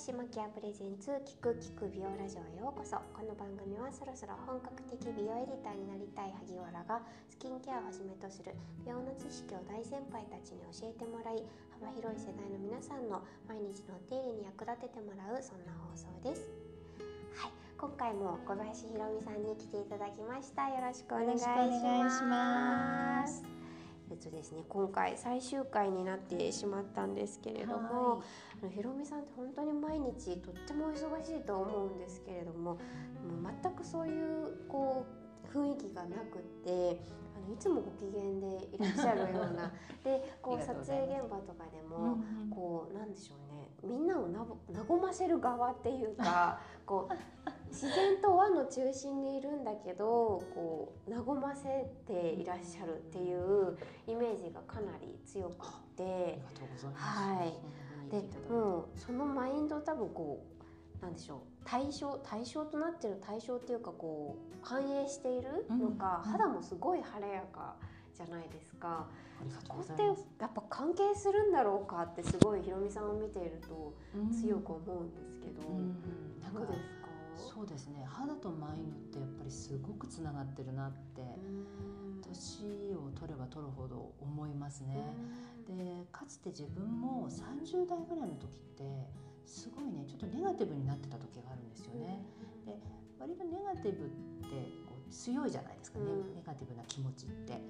島ケアプレゼンツ聞く聞く美容ラジオへようこそ。この番組はそろそろ本格的美容エディターになりたい萩原がスキンケアをはじめとする美容の知識を大先輩たちに教えてもらい幅広い世代の皆さんの毎日のお手入れに役立ててもらうそんな放送です。はい。今回も小林ひろみさんに来ていただきました。よろしくお願いします。えっとですね、今回最終回になってしまったんですけれども、はい、あのひろみさんって本当に毎日とっても忙しいと思うんですけれどももう全くそういうこう雰囲気がなくってあのいつもご機嫌でいらっしゃるような でこう撮影現場とかでも、こうなんでしょうね。みんなをな和ませる側っていうか こう自然と輪の中心にいるんだけどこう和ませていらっしゃるっていうイメージがかなり強くて。はい。でもうそのマインドを多分こうなんでしょう。対象対象となってる対象っていうかこう反映しているのか、うん、肌もすごい晴れやか。じゃないですか。そこってやっぱ関係するんだろうかってすごいひろみさんを見ていると強く思うんですけど、うんうん、ですか？そうですね。肌とマインドってやっぱりすごくつながってるなって年を取れば取るほど思いますね。でかつて自分も30代ぐらいの時ってすごいねちょっとネガティブになってた時があるんですよね。で割とネガティブってこう強いじゃないですかね、ネガティブな気持ちって。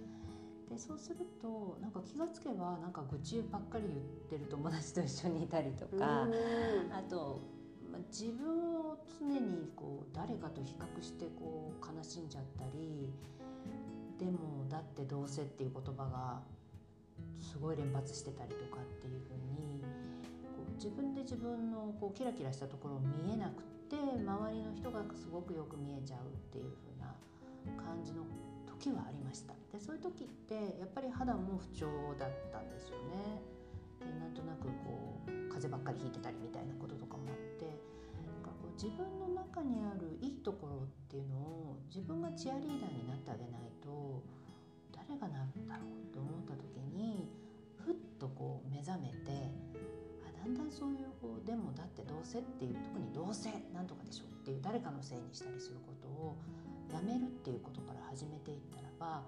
でそうするとなんか気がつけばなんか愚痴ばっかり言ってる友達と一緒にいたりとかあとまあ、自分を常にこう誰かと比較してこう悲しんじゃったりでもだってどうせっていう言葉がすごい連発してたりとかっていうふうにこう自分で自分のこうキラキラしたところを見えなくて周りの人がすごくよく見えちゃうっていうふうな感じの時はありました。でそういう時ってやっぱり肌も不調だったんですよね。でなんとなくこう風邪ばっかりひいてたりみたいなこととか自分の中にあるいいところっていうのを自分がチアリーダーになってあげないと誰がなるんだろうと思った時にふっとこう目覚めてあだんだんそういうこうでもだってどうせっていう特にどうせなんとかでしょっていう誰かのせいにしたりすることをやめるっていうことから始めていったらば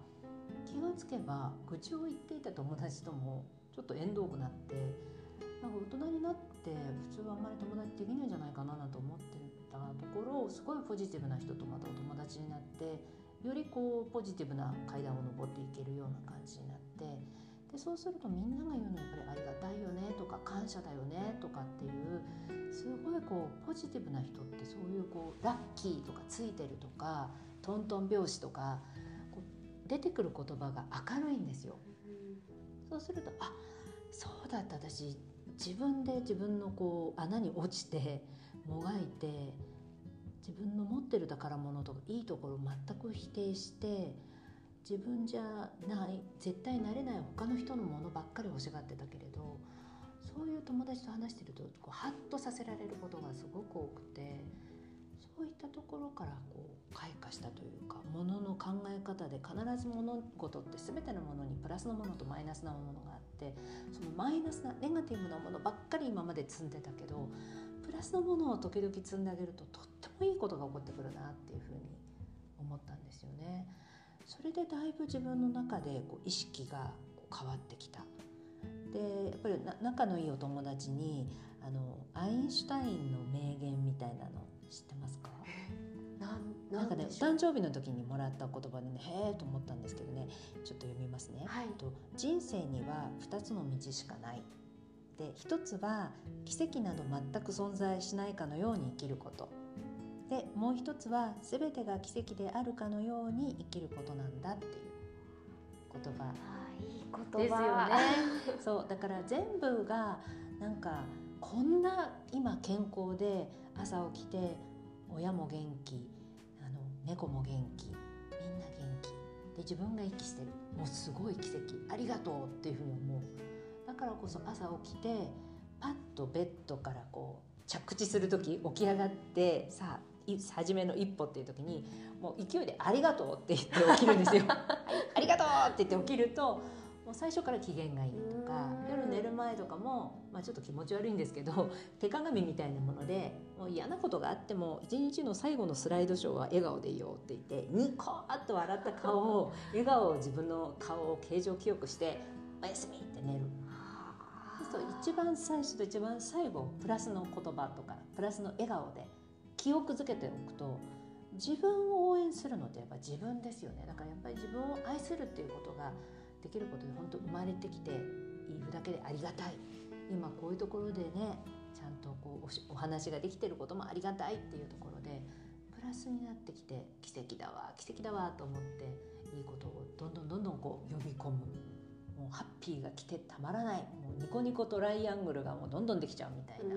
気がつけば愚痴を言っていた友達ともちょっと縁遠くなってなんか大人になって普通はあんまり友達できないんじゃないかなと思ってたところすごいポジティブな人とまたお友達になってよりこうポジティブな階段を上っていけるような感じになってでそうするとみんなが言うのはやっぱりありがたいよねとか感謝だよねとかっていうすごいこうポジティブな人ってそういうこうラッキーとかついてるとかトントン拍子とかこう出てくる言葉が明るいんですよ。そうするとあそうだった私自分で自分のこう穴に落ちてもがいて自分の持ってる宝物とかいいところを全く否定して自分じゃない絶対なれない他の人のものばっかり欲しがってたけれどそういう友達と話してるとこうハッとさせられることがすごく多くて。そういったところからこう開花したというかものの考え方で必ず物事って全てのものにプラスのものとマイナスなものがあってそのマイナスなネガティブなものばっかり今まで積んでたけどプラスのものを時々積んであげるととってもいいことが起こってくるなっていうふうに思ったんですよね。それでだいぶ自分の中でこう意識が変わってきた。でやっぱり仲のいいお友達にあのアインシュタインの名言みたいなの知ってますか？なんかね誕生日の時にもらった言葉でねへえと思ったんですけどねちょっと読みますね。はい、と人生には2つの道しかない。で1つは奇跡など全く存在しないかのように生きること。でもう一つは全てが奇跡であるかのように生きることなんだっていう言葉。いい言葉。ですよね。そうだから全部がなんかこんな今健康で朝起きて親も元気あの猫も元気みんな元気。で自分が息してる。もうすごい奇跡。ありがとうっていうふうに思う。だからこそ朝起きてパッとベッドからこう着地する時起き上がってさあ初めの一歩っていう時にもう勢いで「ありがとう」って言って起きるんですよ。ありがとうって言って起きるともう最初から機嫌がいいとか夜寝る前とかも、まあ、ちょっと気持ち悪いんですけど 手鏡みたいなものでもう嫌なことがあっても一日の最後のスライドショーは笑顔でいようって言ってニコッと笑った顔を笑顔を自分の顔を形状記憶して「おやすみ」って寝る。と一番最初と一番最後プラスの言葉とかプラスの笑顔で記憶づけておくと自分を応援するのってやっぱ自分ですよね。だからやっぱり自分を愛するっていうことができることで本当生まれてきているだけでありがたい。今こういうところでねちゃんとこうお話ができてることもありがたいっていうところでプラスになってきて奇跡だわ奇跡だわと思っていいことをどんどんどんどんこう呼び込む。もうハッピーが来てたまらない。もうニコニコトライアングルがもうどんどんできちゃうみたいな。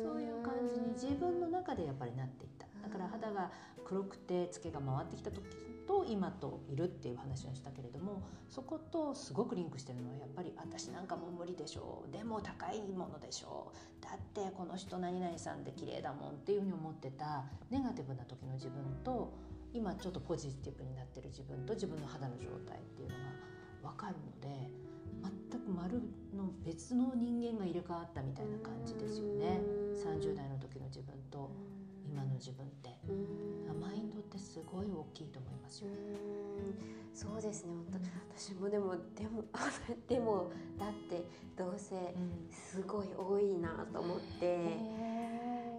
そういう感じに自分の中でやっぱりなっていった。だから肌が黒くてツケが回ってきた時と今といるっていう話をしたけれどもそことすごくリンクしてるのはやっぱり私なんかもう無理でしょう。でも高いものでしょう。だってこの人何々さんで綺麗だもんっていうふうに思ってた。ネガティブな時の自分と今ちょっとポジティブになってる自分と自分の肌の状態っていうのが分かるので全く丸の別の人間が入れ替わったみたいな感じですよね。30代の時の自分と。今の自分って。マインドってすごい大きいと思いますよ。そうですね。私もでもでも でもだってどうせすごい多いなと思って、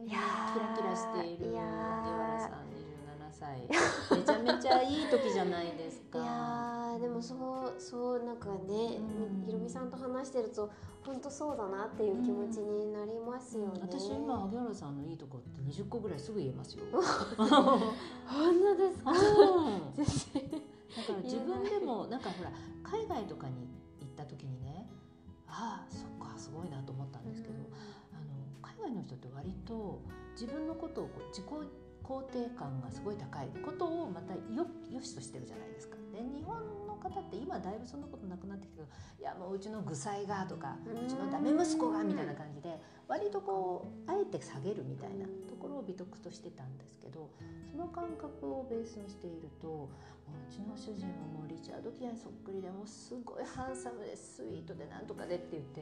いやキラキラしている萩原さん27歳めちゃめちゃいい時じゃないですか。いやでもそうそうなんかね、ひろみさんと話してると本当そうだなっていう気持ちになりますよね。私今萩原さんのいいとこって20個ぐらいすぐ言えますよ。本当ですか？だから自分でもなんかほら海外とかに行った時にね、ああそっかすごいなと思ったんですけど、あの海外の人って割と自分のことをこう自己肯定感がすごい高いことをまたよよしとしてるじゃないですか。で日本の方って今だいぶそんなことなくなってきていやもううちの具材がとかうちのダメ息子がみたいな感じで割とこうあえて下げるみたいなところを美徳としてたんですけどその感覚をベースにしているともううちの主人はもうリチャード・ギアにそっくりでもうすごいハンサムでスイートでなんとかでって言って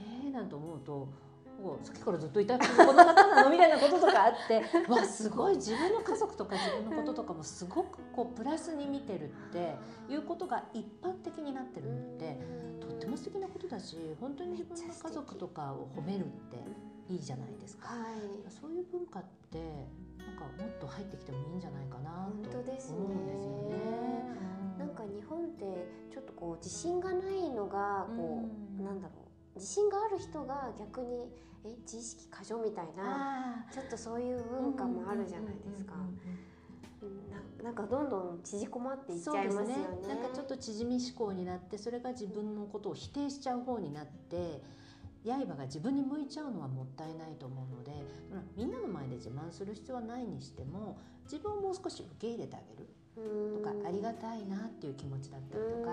ええー、なんて思うとさっきからずっといたこの方なのみたいなこととかあって わすごい自分の家族とか自分のこととかもすごくこうプラスに見てるっていうことが一般的になってるのってとっても素敵なことだし本当に自分の家族とかを褒めるっていいじゃないですか、はい、そういう文化ってなんかもっと入ってきてもいいんじゃないかなと思うんですよね。なんか日本ってちょっとこう自信がないのがこう、うん、なんだろう自信がある人が逆にえ自意識過剰みたいなちょっとそういう文化もあるじゃないですか。なんかどんどん縮こまっていっちゃいますよね、ね、なんかちょっと縮み思考になってそれが自分のことを否定しちゃう方になって刃が自分に向いちゃうのはもったいないと思うのでみんなの前で自慢する必要はないにしても自分をもう少し受け入れてあげる。とかありがたいなっていう気持ちだったりとか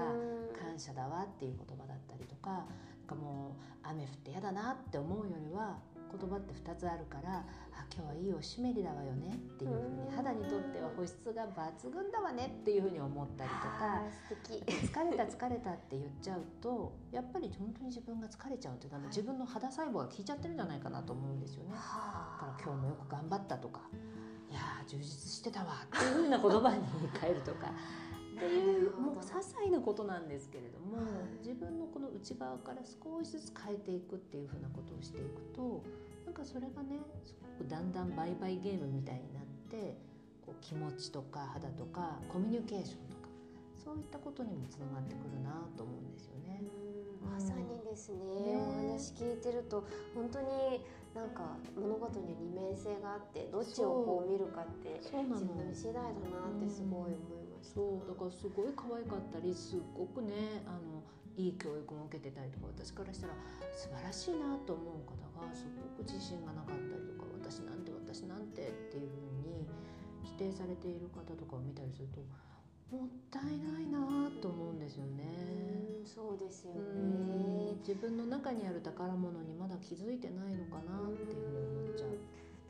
感謝だわっていう言葉だったりとかかもう雨降って嫌だなって思うよりは言葉って2つあるからあ今日はいいおしめりだわよねっていうふうに肌にとっては保湿が抜群だわねっていうふうに思ったりとか疲れた疲れたって言っちゃうとやっぱり本当に自分が疲れちゃうっていうのは自分の肌細胞が効いちゃってるんじゃないかなと思うんですよね。だから今日もよく頑張ったとかいや充実してたわっていうふうな言葉に変えるとか。っていうもう些細なことなんですけれども、自分のこの内側から少しずつ変えていくっていうふうなことをしていくとなんかそれがねすごくだんだん売買ゲームみたいになってこう気持ちとか肌とかコミュニケーションとかそういったことにもつながってくるなと思うんですよね。まさにですね、ね、お話聞いてると本当になんか物事には二面性があってどっちをこう見るかって自分次第だなってすごい思いそうだからすごい可愛かったりすっごくねあのいい教育も受けてたりとか私からしたら素晴らしいなと思う方がすごく自信がなかったりとか私なんて私なんてっていうふうに否定されている方とかを見たりするともったいないなと思うんですよね。うそうですよね。自分の中にある宝物にまだ気づいてないのかなっていうふうに思っちゃう。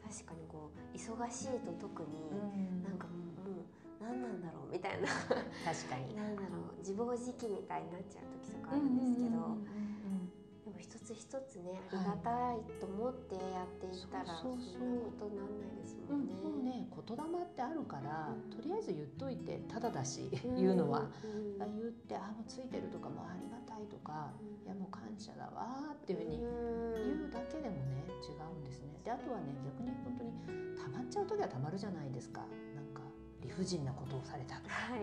確かにこう忙しいと特に、なんかもう何なんだろうみたいな。確かに。なんだろう自暴自棄みたいになっちゃう時とかあるんですけど、でも一つ一つねありがたいと思ってやっていったら、そんなことになんないですもうんん、ね。もうね。言霊ってあるから、うん。とりあえず言っといてただだし、うん言うのは、うん言ってあもうついてるとかもうありがたいとか、いやもう感謝だわーっていうふうに言うだけでもね違うんですね。であとはね逆に本当に溜まっちゃう時は溜まるじゃないですか理不尽なことをされたとかはい、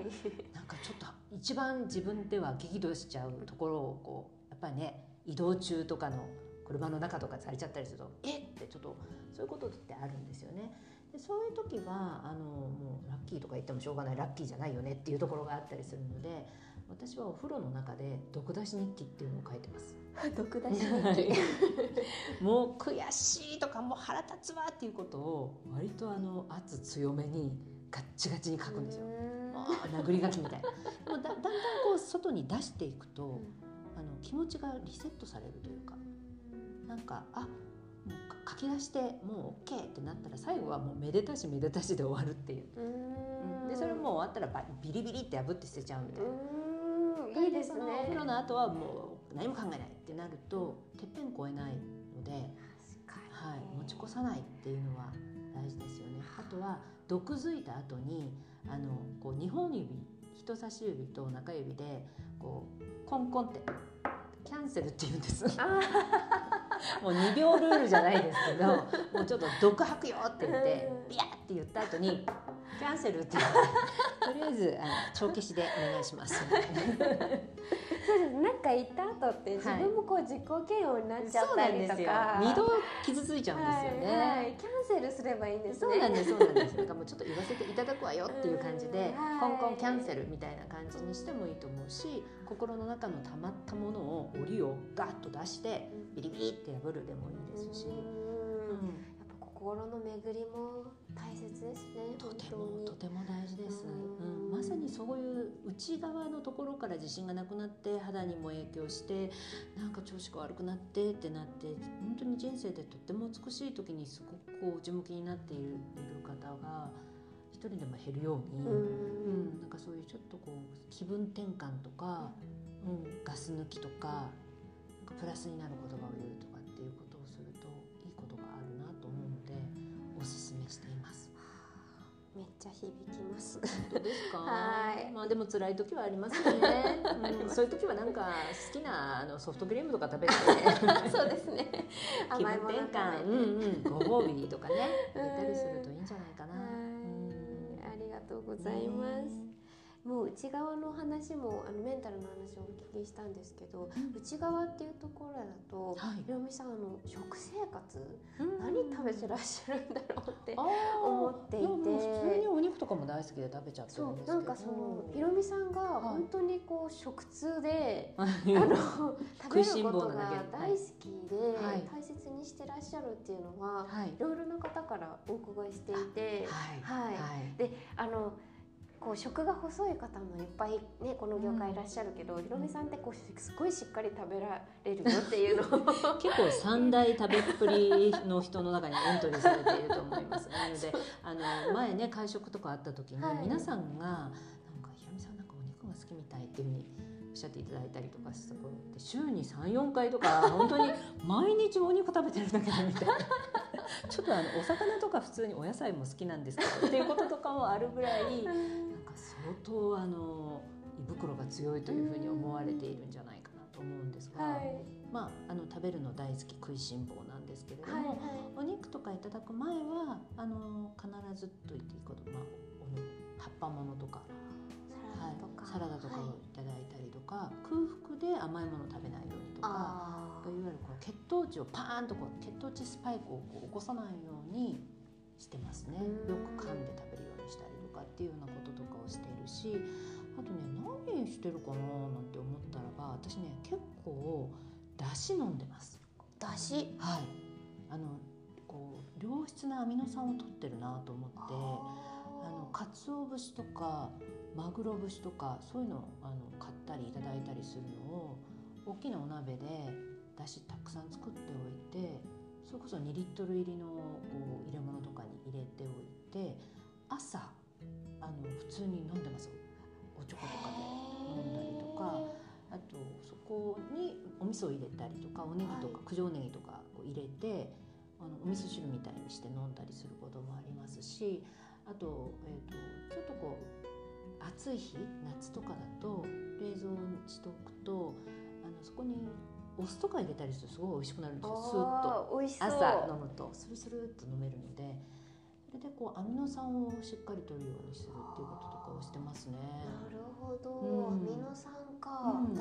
なんかちょっと一番自分では激怒しちゃうところをこうやっぱりね移動中とかの車の中とかされちゃったりするとえっ？ってちょっとそういうことってあるんですよね。でそういう時はあのもうラッキーとか言ってもしょうがないラッキーじゃないよねっていうところがあったりするので私はお風呂の中で毒出し日記っていうのを書いてます。毒出し日記。もう悔しいとかもう腹立つわっていうことを割とあの圧強めにガッチガチに書くんですよ。もう殴り書きみたいな。でもだだんだんこう外に出していくと、あの気持ちがリセットされるというかなんかあもうか書き出してもう OK ってなったら最後はもうめでたしめでたしで終わるっていう。うんでそれもう終わったらバビリビリって破って捨てちゃうみたいな。うんいいですそのお風ね。呂の後はもう何も考えないってなるとてっぺん越えないので。はい、に持ち越さないっていうのは大事ですよね。あとは毒づいた後にあのこう2本指人差し指と中指でこうコンコンってキャンセルって言うんです。あ もう2秒ルールじゃないですけど もうちょっと毒吐くよって言ってうんビヤッって言った後にキャンセルって言って とりあえずあの帳消しでお願いします。そうです。なんか言った後って自分もこう自己嫌悪になっちゃったりとか。二度傷ついちゃうんですよね。はいはい、キャンセルすればいいんですね。そうなんですそうなんです。なんかもうちょっと言わせていただくわよっていう感じでうんコンコンキャンセルみたいな感じにしてもいいと思うし心の中のたまったものを檻をガッと出してビリビリって破るでもいいですし、うん心の巡りも大切ですね。とてもとても大事です、うん。うん、まさにそういう内側のところから自信がなくなって肌にも影響してなんか調子が悪くなってってなって本当に人生でとっても美しい時にすごくこう内向きになっているいる方が一人でも減るように、ううんん。なんかそういうちょっとこう気分転換とか、うん、ガス抜きとかなんかプラスになる言葉を言うとしています。めっちゃ響きます。本当ですか？はいまあでも辛い時はありますよね。うん、そういう時はなんか好きなあのソフトクリームとか食べて、そうですね。気分転換、食べうんてうん、ご褒美とかね、入れたりするといいんじゃないかな。はい、ありがとうございます。もう内側の話もあのメンタルの話をお聞きしたんですけど、うん。内側っていうところだと、はい。ひろみさんあの食生活うん。何食べてらっしゃるんだろうって思っていて。普通にお肉とかも大好きで食べちゃってるそんですけど。うなんかそのひろみさんがはい。本当にこう食通で、は いあの食べることが大好きで、はい。大切にしてらっしゃるっていうのは、はい。いろいろな方からお伺いしていて、はい。はい。はい。であのこう食が細い方もいっぱいねこの業界いらっしゃるけど、ひろみさんってこうすごいしっかり食べられるよっていうのを。結構三大食べっぷりの人の中にエントリーされていると思います。なのであの前ね会食とかあった時に、はい。皆さんがなんかひろみさんなんかお肉が好きみたいっていうふうにしゃっていただいたりとかしたところで週に三四回とか本当に毎日お肉食べてるんだけどみたいな。ちょっとあのお魚とか普通にお野菜も好きなんですけどっていうこととかもあるぐらいなんか相当あの胃袋が強いというふうに思われているんじゃないかなと思うんですが。はいまあ、あの食べるの大好き食いしん坊なんですけれども、はいはいお肉とかいただく前はあの必ずと言っていいこと、まあ、葉っぱものとか、はい、サラダとかはい。をいただいたりとか、空腹で甘いものを食べないようにとかあいわゆるこう血糖値をパーンとこう血糖値スパイクを起こさないようにしてますね。うん。よく噛んで食べるようにしたりとかっていうようなこととかをしているしあとね何してるかななんて思ったらば私ね結構だし飲んでます。ーだしはい、あのこう良質なアミノ酸を取ってるなと思って鰹節とかマグロ節とかそういうのをあの買ったりいただいたりするのを大きなお鍋でだしたくさん作っておいてそれこそ2リットル入りのこう入れ物とかに入れておいて朝あの普通に飲んでますおちょことかで飲んだりとかあとそこにお味噌を入れたりとかおネギとか、九条ネギとかこう入れてあのお味噌汁みたいにして飲んだりすることもありますしあと,、えーと、ちょっとこう暑い日夏とかだと冷蔵にしとくとあのそこにお酢とか入れたりするとすごい美味しくなるんですよ。スーッと。朝飲むと。スルスルっと飲めるので。それでこうアミノ酸をしっかりとるようにするっていうこととかをし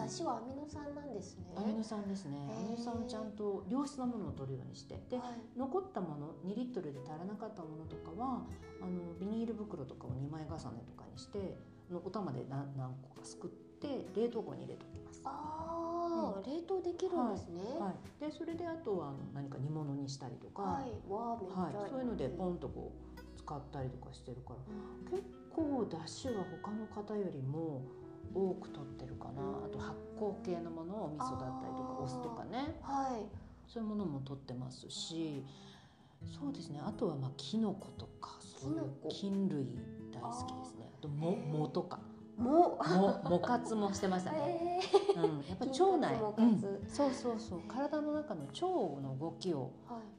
か、うん、だしはアミノ酸なんですね。アミノ酸ですね。アミノ酸をちゃんと良質なものを取るようにして、で、はい、残ったもの2リットルで足らなかったものとかはあのビニール袋とかを2枚重ねとかにしてのお玉で何何個かすくって冷凍庫に入れておきます。ああ、うん、冷凍できるんですね。はい。はい、でそれであとはあの何か煮物にしたりとか、はい、わはい、そういうのでポンとこう使ったりとかしてるから、うん、結構だしは他の方よりも多く取ってるかな。あと発酵系のものをお味噌だったりとかお酢とかね、はい、そういうものも取ってますしそうですね。あとはまあきのことかそういう菌類大好きですね。あとも藻とか。ももも活もしてましたね。うん、やっぱり腸内、うん、そうそうそう。体の中の腸の動きを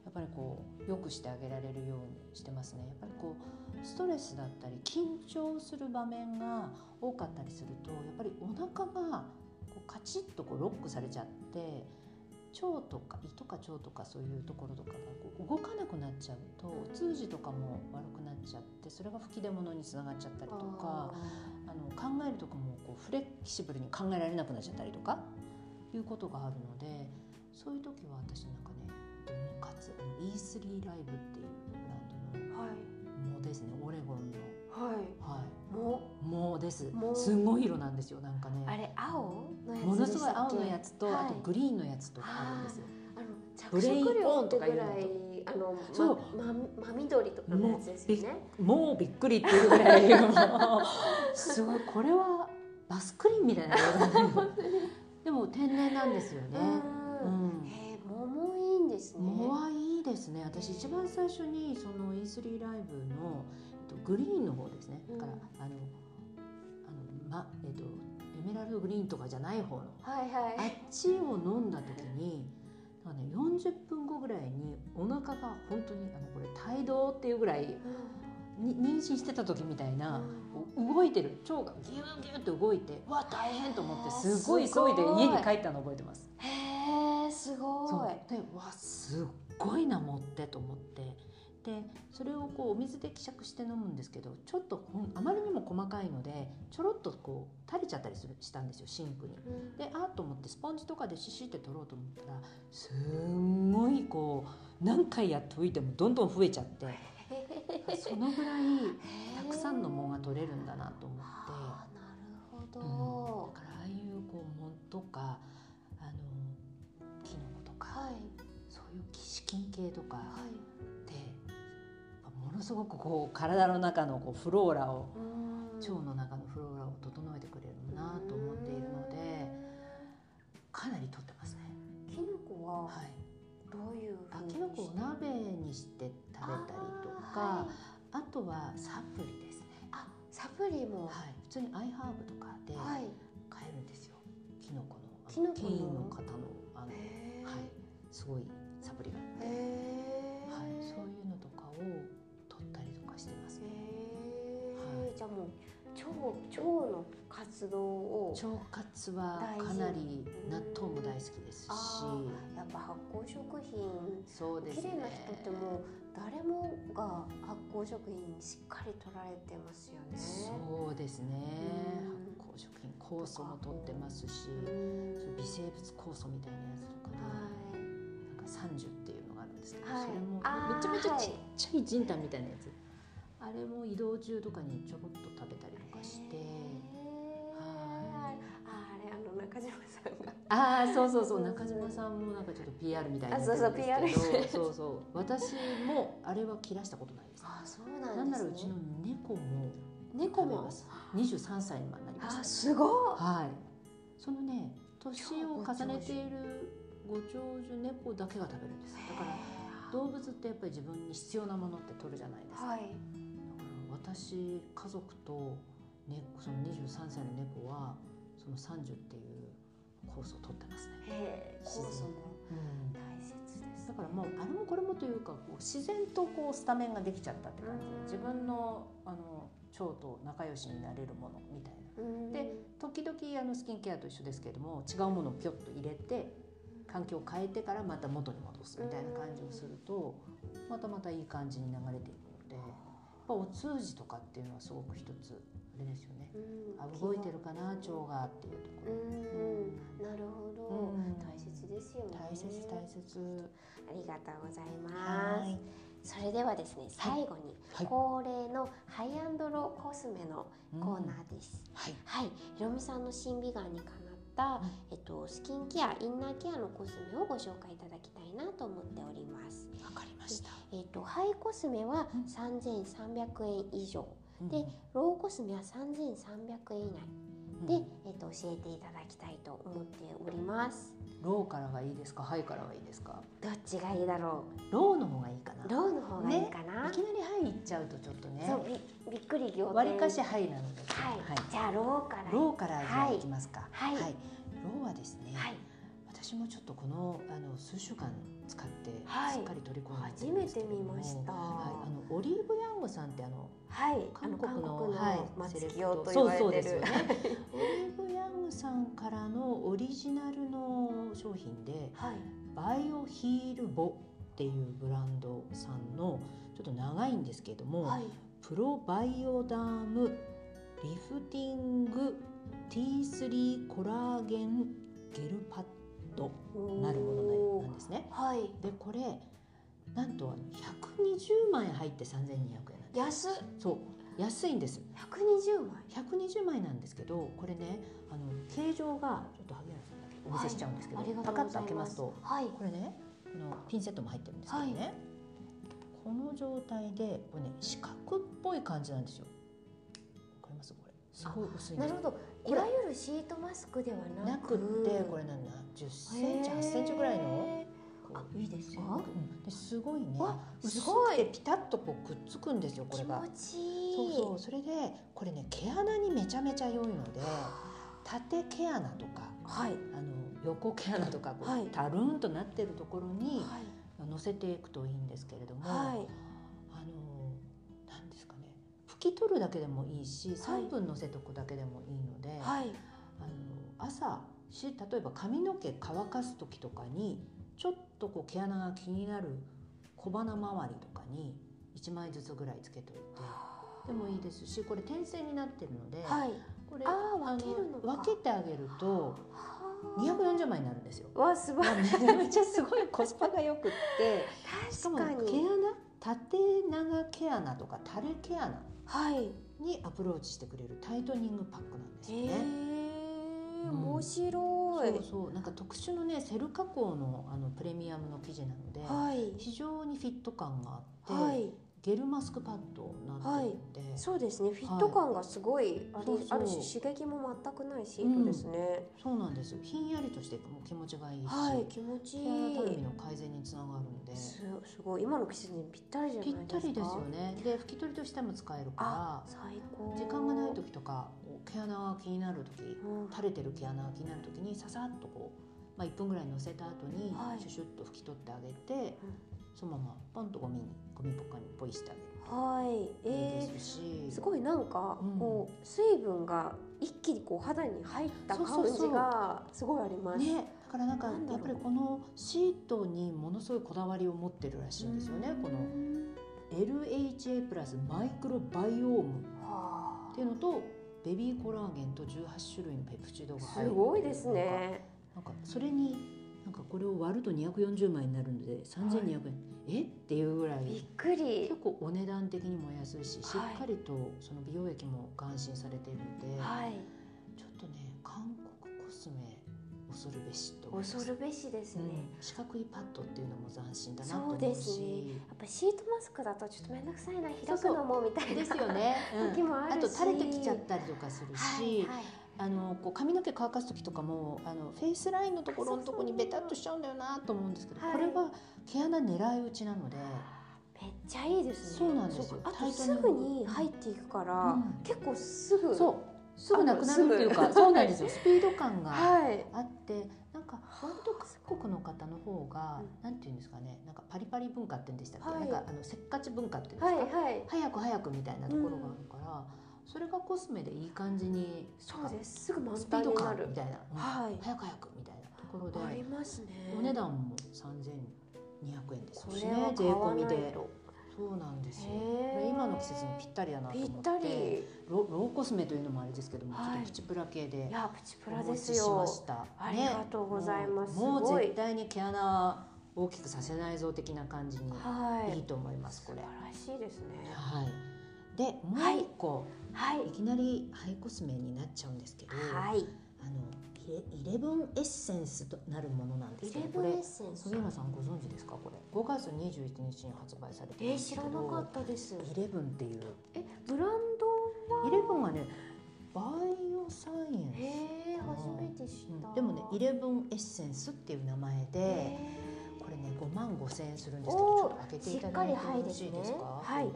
やっぱりこう良くしてあげられるようにしてますね。やっぱりこうストレスだったり緊張する場面が多かったりするとやっぱりお腹がこうカチッとこうロックされちゃって腸とか胃とか腸とかそういうところとかがこう動かなくなっちゃうとお通じとかも悪くなっちゃってそれが吹き出物につながっちゃったりとかあの考えるとかもこうフレキシブルに考えられなくなっちゃったりとかいうことがあるのでそういう時は私なんかねモカツ E3 ライブっていうブランドの、はい、もですねオレゴンのはい。はい。ももです。すごい色なんですよなんかね。あれ青のやつものすごい青のやつと、はい、あとグリーンのやつとかあるんですよ。あのブレインオンとかいうらいあのそう、ま、ま、緑とかのやつですよね。もうびっくりっていうぐらい すごいこれはバスクリーンみたいなでも天然なんですよね。うん、へえ桃いいんですね。桃はいいですね。私一番最初にその E3 ライブのとグリーンの方ですね、だからあのあのまえっとエメラルドグリーンとかじゃない方の、はいはい、あっちを飲んだ時になんかね40分後ぐらいにお腹が本当にあのこれ胎動っていうぐらい、うん、妊娠してた時みたいな、うん、動いてる。腸がギューギューって動いてわ大変と思ってすごい急いで家に帰ったの覚えてます。へえすごい。でわすっごいな持ってと思って。でそれをこうお水で希釈して飲むんですけどちょっとあまりにも細かいのでちょろっとこう垂れちゃったりするしたんですよシンクに。うん、であっと思ってスポンジとかでシシって取ろうと思ったらすんごいこう何回やっておいてもどんどん増えちゃって。そのぐらいたくさんの藻が取れるんだなと思って。なるほど、うん、だからああいうこう藻とかあのキノコとか、はい、そういう資金系とか、はいものすごくこう体の中のこうフローラを腸の中のフローラを整えてくれるなと思っているのでかなりとってますね。キノコは、はい、どういうあキノコを鍋にして食べたりとかあはい、あとはサプリですね。あサプリも、はい、普通にアイハーブとかで買えるんですよ。キノコのキノコの？の方のあのはい。すごいサプリが。あって、はい、じゃあもう腸腸の活動を。腸活はかなり納豆も大好きですし、やっぱ発酵食品。そうです、ね、綺麗な人ってもう誰もが発酵食品しっかり取られてますよね。そうですね。発酵食品酵素も取ってますし、微生物酵素みたいなやつとかね、はい、なんか三十っていうのがあるんですけど、はい、それもめちゃめちゃちっちゃいじんたんみたいなやつ、はい、あれも移動中とかにちょろっと食べたりとかして。はい、あれあの中島さんが。ああそうそうそう中島さんもなんかちょっと PR みたいなそうそう PR そうそう。私もあれは切らしたことないです、あそうなん、ね、なんならうちの猫も猫も二十三歳になりました、あすごいはい。そのね年を重ねているご長寿猫だけが食べるんです。だから動物ってやっぱり自分に必要なものって取るじゃないですか、はい、私家族と、ね、その23歳の猫はその30っていうコースを取ってますね。コースもうん。大切です。だからもうあれもこれもというかこう自然とこうスタメンができちゃったって感じでうん。自分のあの腸と仲良しになれるものみたいな。うん。で時々あのスキンケアと一緒ですけれども違うものをピョッと入れて環境を変えてからまた元に戻すみたいな感じをするとまたまたいい感じに流れていくのでぱお通じとかっていうのはすごく一つあれですよねうんあ動いてるかな腸がっていうところ。うん、なるほど、うん大切ですよね。大切大切ありがとうございます。はいそれではですね、最後にはい恒例のハイアンドローコスメのコーナーです。はいはい、ひろみさんの新美顔にかなった、うんえっとスキンケア、インナーケアのコスメをご紹介いただきたいなと思っております。わかり。えっとハイコスメはうん。3300円以上、うん。でローコスメは3300円以内。うん。で、えっと教えていただきたいと思っております。ローからがいいですか？ハイからがいいですか？どっちがいいだろローの方がいいかな。う。ローの方がいいかな？いきなりハイ行っちゃうとちょっとね。そうびびっくり仰天。わりかしハイなので。はい、じゃあローから。ローからじゃあはいいきますか。はい。ローはですね、はい。私もちょっとこのあの数週間使ってはいすっかり取り込んで初めて見ました。はい、あのオリーブヤングさんってあのはい、韓国のはい松セレクトそう言われてる。そうですよねオリーブヤングさんからのオリジナルの商品ではい。バイオヒールボっていうブランドさんのちょっと長いんですけれども、はい。プロバイオダームリフティング T3 コラーゲンゲルパッドなるものなんですね。はい。でこれなんとあの120枚入って3200円なんです。安っ。そう安いんです。120枚。120枚なんですけどこれねあの形状がちょっと萩原さんだけお見せしちゃうんですけど、はいパカッと開けますすとはい。これねこのピンセットも入ってるんですけどね、この状態でこれね四角っぽい感じなんですよ。すごい薄いなるほど。いわゆるシートマスクではななく。てこれなんだ10センチ8センチぐらいのあいいですかうんですごいねすごいピタッとこうくっつくんですよーこれが気持ちいい。そうそうそれでこれね毛穴にめちゃめちゃ良いので縦毛穴とかはい。あの横毛穴とかこう、はいたるんとなってるところにはい。乗せていくといいんですけれども、はい。き取るだけでもいいし3分乗せとくだけでもいいので、はい。あの朝し例えば髪の毛乾かす時とかにちょっとこう毛穴が気になる小鼻周りとかに1枚ずつぐらいつけておいてでもいいですしこれ点線になってるので、はい。これあ分けるのか分けてあげると240枚になるんですよ。わ素晴らしい。めちゃめちゃすごいコスパがよくって確かに。毛穴縦長毛穴とか垂れ毛穴はい。にアプローチしてくれるタイトニングパックなんですよへね。面白い。そうそうなんか特殊のねセル加工のあのプレミアムの生地なので、はい。非常にフィット感があって、はい。ゲルマスクパッドになって。るので、そうですね。フィット感がすごいあり、そうそう。あるし刺激も全くないシートですね。そうなんです。ひんやりとしてもう気持ちがいいし、はい、気持ちい毛穴たるみい。の改善につながるんで。すごい。今の季節にぴったりじゃないぴっですか。たりですよね。で拭き取りとしても使えるあか、最高。ら時間がない時とか毛穴が気になる時うん。垂れてる毛穴が気になる時にささっとこう、まあ、1分ぐらい乗せた後にはい。シュシュッと拭き取ってあげて、そのままポンとゴミにゴミ箱にポイしてあげる、はい。いえいですし。ー、すごいなんか、うん。こう水分が一気にこう肌に入った感じがすごいあります。ね、だからなんかやっぱりこのシートにものすごいこだわりを持ってるらしいんですよね、この LHA プラスマイクロバイオーム。はっていうのとベビーコラーゲンと18種類のペプチドがあ、入る。すごいですね。なんかそれになんかこれを割ると240枚になるので3200円、え？っていうぐらい。びっくり。結。構お値段的にも安いし、しはい。っかりとその美容液も監視されているので、はい。ちょっとね韓国コスメ恐るべしと恐るべしですね。うん、四角いパッドっていうのも斬新だなと思うし。ですね。やっぱシートマスクだとちょっと面倒くさいな開くのもみたいなですよね、うん。時もあるし。あと垂れてきちゃったりとかするし、はいはいあのこう髪の毛乾かす時とかもあのフェイスラインのところのところにベタっとしちゃうんだよなと思うんですけど、はい。これは毛穴狙い撃ちなので。めっちちゃいいですね。そうなんですよ。あとすぐに入っていくから、うん。結構すぐ。そう。すぐなくなるっていうかそうなんですよ。スピード感がはい。あってなんか割と各国の方の方が、うなんていうんですかね。なんかパリパリ文化って言うんでしたっけ、はい。なんかあのせっかち文化っていうんですはか、いはい。早く早くみたいなところがあるから、それがコスメでいい感じにそうです。すぐ満タンになる。感みたいな、うんはい。早く早くみたいなところで。ありますね。お値段も3200円ですこしね税込みで。とそうなんですよ。今の季節にぴったりだなと思っぴってたり。ロローコスメというのもあれですけども、はい。ちょっとプチプラ系でいやプチプラですちしまよした。ありがとうございます。もうもう絶対に毛穴は大きくさせないぞ的な感じにはい。いいと思いますこれ。素晴らしいですね。はいでもう一個、はい。い、きなりハイコスメになっちゃうんですけど、はい。あのイレブンエッセンスとなるものなんですイレけどこれブンエッセンス。杉山さんご存知ですか？これ。5月21日に発売されてえー、知らなかったです。イレブンっていう。えブランドは？イレブンはねバイオサイエンス。へえ初めて知った、うん。でもねイレブンエッセンスっていう名前でへこれね5万5千円するんですけどちょっと開けていただいてよろしいですか？はい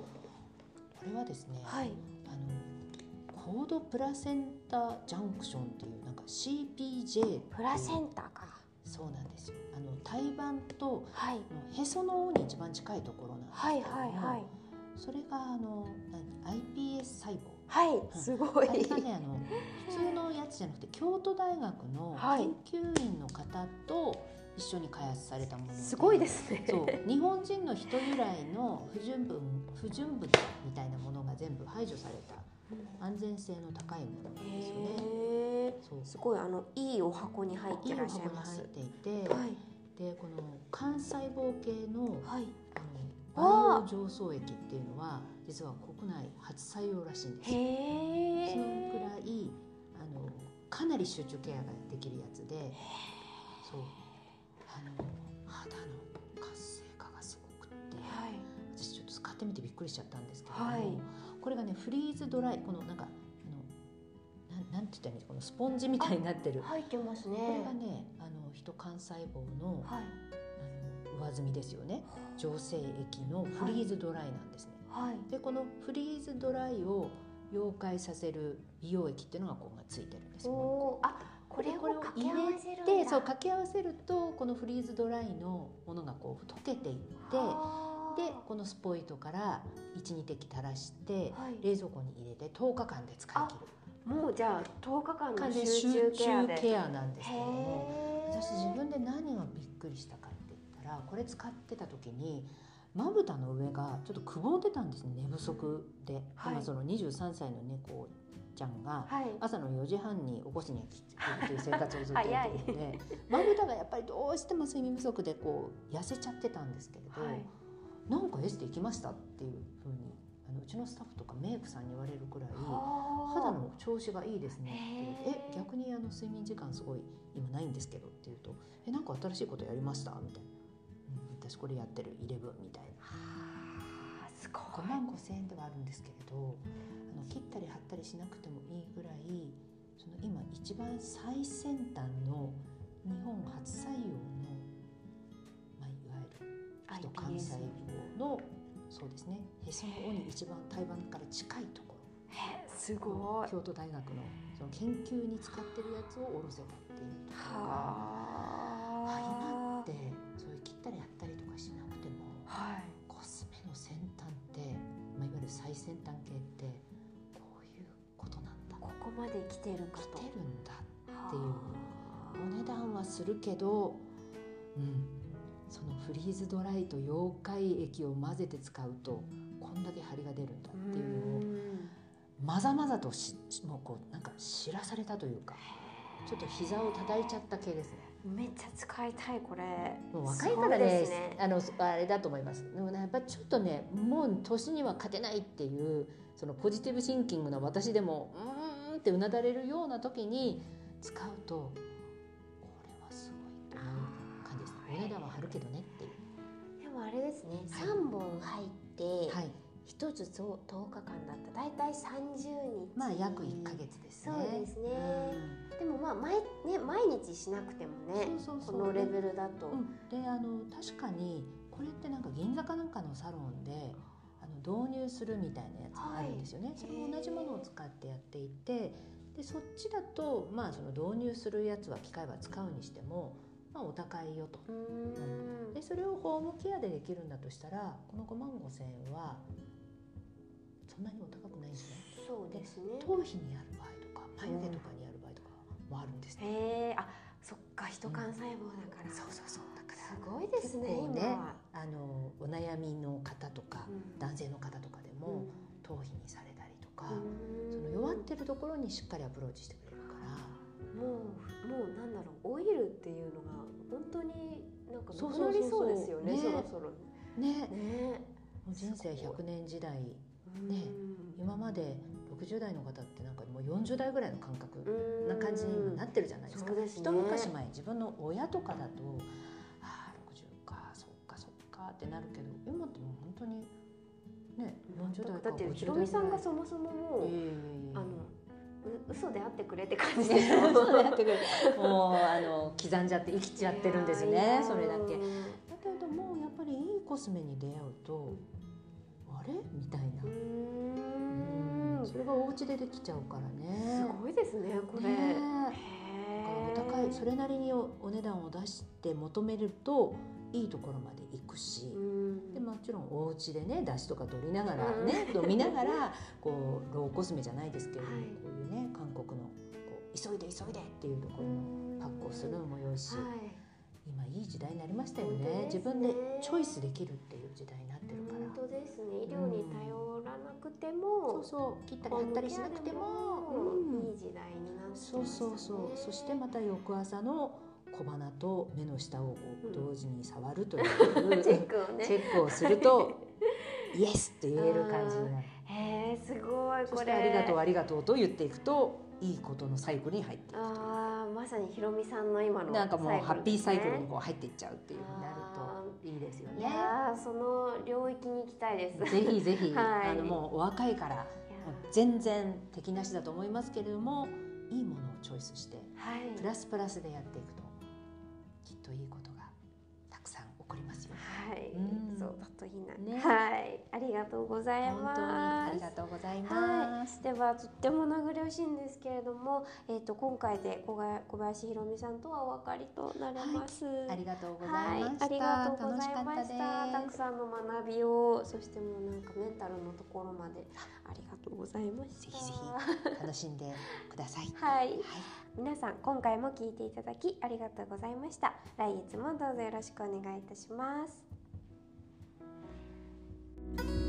れはですね、はい。あのコードプラセンタジャンクションっていうなんか CPJ プラセンタか。そうなんですよ。あの胎盤とはい。のへその緒に一番近いところなんですはいけども、はいはいそれがあの何 iPS 細胞。はいすごいあれがねあの普通のやつじゃなくて京都大学のはい。研究員の方と一緒に開発されたものですごいですね。そう。日本人の人由来の不純分不純物みたいなものが全部排除された。安全性の高いものなんですよね。すごいあのいいお箱に入っいいおてらっしゃい箱にます入っていて、はい。でこの幹細胞系のはい。あのバイオ上層液っていうのは実は国内初採用らしいんですよ。へそのえくらいあのかなり集中ケアができるやつで。そうあの肌の活性化がすごくってはい。私ちょっと使ってみてびっくりしちゃったんですけれども、はい。これがねフリーズドライこのなんかあのなんなんて言ったらいいんこのスポンジみたいになってる。入ってますね。これがねあの人幹細胞のはい。あの上積みですよね。浄成液のフリーズドライなんですね。はい。でこのフリーズドライを溶解させる美容液っていうのがこうがついてるんですあこれをこれを掛け合わせるんだ。でそう掛け合わせるとこのフリーズドライのものがこう溶けていってでこのスポイトから12滴垂らしてはい。冷蔵庫に入れて10日間で使い切る。もうじゃあ10日間の集中ケアで。ケアなんですけれども私自分で何がびっくりしたかって言ったらこれ使ってた時にまぶたの上がちょっとくぼんでたんですね。寝不足で、はい。今その23歳の猫ちゃんがはい。朝の4時半に起こしに来るっていう生活をずっとやってるのでまぶたがやっぱりどうしても睡眠不足でこう痩せちゃってたんですけれど、はい。なんかエステ行きましたっていうふうにあのうちのスタッフとかメイクさんに言われるくらい肌の調子がいいですねってえ逆にあの睡眠時間すごい今ないんですけどっていうとえなんか新しいことやりましたみたいな、うん、私これやってる。イレブンみたいな5万5千円ではあるんですけれどあの切ったり貼ったりしなくてもいいぐらいその今一番最先端の日本初採用の、まあ、いわゆる人幹細胞のそうですねへその緒に一番胎盤から近いところ。すごい。京都大学のその研究に使ってるやつを下ろせたっていうところがあ。今はって最先端系ってこういうことなんだ。ここまで来てるかと。来てるんだっていう。お値段はするけど、うん、そのフリーズドライと溶解液を混ぜて使うとこんだけ張りが出るんだっていうのをまざまざとしもうこうなんか知らされたというかちょっと膝を叩いちゃった系ですね。めっちゃ使いたいこれ。もう若いからねですね。あのあれだと思います。でもねやっぱちょっとねもう年には勝てないっていうそのポジティブシンキングな私でもうーんってうなだれるような時に使うとこれはすごいと思う感じです。ねお値段は張るけどねっていう。でもあれですね、はい。三本入ってはい一つと10日間だった。らだいたい30日。まあ約1ヶ月ですね。そうですね。うん。でもまあ毎,、ね、毎日しなくてもねそうそうそう。このレベルだと、うん、であの確かにこれってなんか銀座かなんかのサロンであの導入するみたいなやつがあるんですよね、はい。それも同じものを使ってやっていてでそっちだとまあその導入するやつは機械は使うにしても、まあ、お高いよと。でそれをホームケアでできるんだとしたらこの5万5千円はそんなにお高くないんですね。そうですね。頭皮にある場合とか眉毛とかにある場合とかもあるんですね、へえあそっか人幹細胞だから、そうそうそう。だからすごいですね結構ね今。は、あのお悩みの方とか、うん。男性の方とかでも、うん。頭皮にされたりとか、うん。その弱ってるところにしっかりアプローチしてくれるから。もうもうなんだろうオイルっていうのが本当になんかなそうなりそうですよね。ねそろそろ。ね。ね。もう人生100年時代ね今まで60代の方ってなんかもう40代ぐらいの感覚な感じに今なってるじゃないですか、すね。一昔前自分の親とかだとああ60かそっかそっかってなるけど今ってもう本当にね40代かだって50代ひろみさんがぐそもそもらも、いういえいえ。いえあのう嘘であってくれって感じで。ねすよそうやってくれてもうあの刻んじゃって生きちゃってるんですねそれだけ。だけれどもやっぱりいいコスメに出会うとあれ？みたいな。うん。ん。それがお家でできちゃうからね。すごいですねこれ、ね。へだからお高いそれれなりにおお値段を出して求めるといいところまで行くし、でもちろんお家でね出汁とか取りながらね、飲みながらこうローコスメじゃないですけれども、はい。こういうね韓国のこう急いで急いでっていうところのパックをするのも良いし、はい。今いい時代になりましたよね。自分でチョイスできるっていう時代に当ですね。医療に頼らなくてそもう、そう。切ったり貼ったりしなくても、うん。いい時代になってね。そうそうそう。そしてまた翌朝の小鼻と目の下を同時に触るという、チェックをね。チェックをするとイエスって言える感じになる。へえすごいそしこれてありがとうありがとうと言っていくといいことのサイクルに入っていくあーまさにひろみさんの今のなんかもうハッピーサイクルにねこう入っていっちゃうっていうふうになるといいですよいね。その領域に行きたいです。ぜひぜひ、はい。あのもうお若いから全然敵なしだと思いますけれどもいいものをチョイスしてはい。プラスプラスでやっていくときっといいことがたくさん起こりますよ。はい、うんそうだといいな、ねはいありがとうございます本当にありがとうございます。ではとっても名残惜しいんですけれども、えー、と今回で小が小林ひろみさんとはお別れとなります。ありがとうござはいいました。ありがとうございま楽したたくさんの学びを、そしてもうなんかメンタルのところまでありがとうございました。ぜひぜひ楽しんでください。はい、はい、皆さん今回も聞いていただきありがとうございました。来月もどうぞよろしくお願いいたします。Thank you.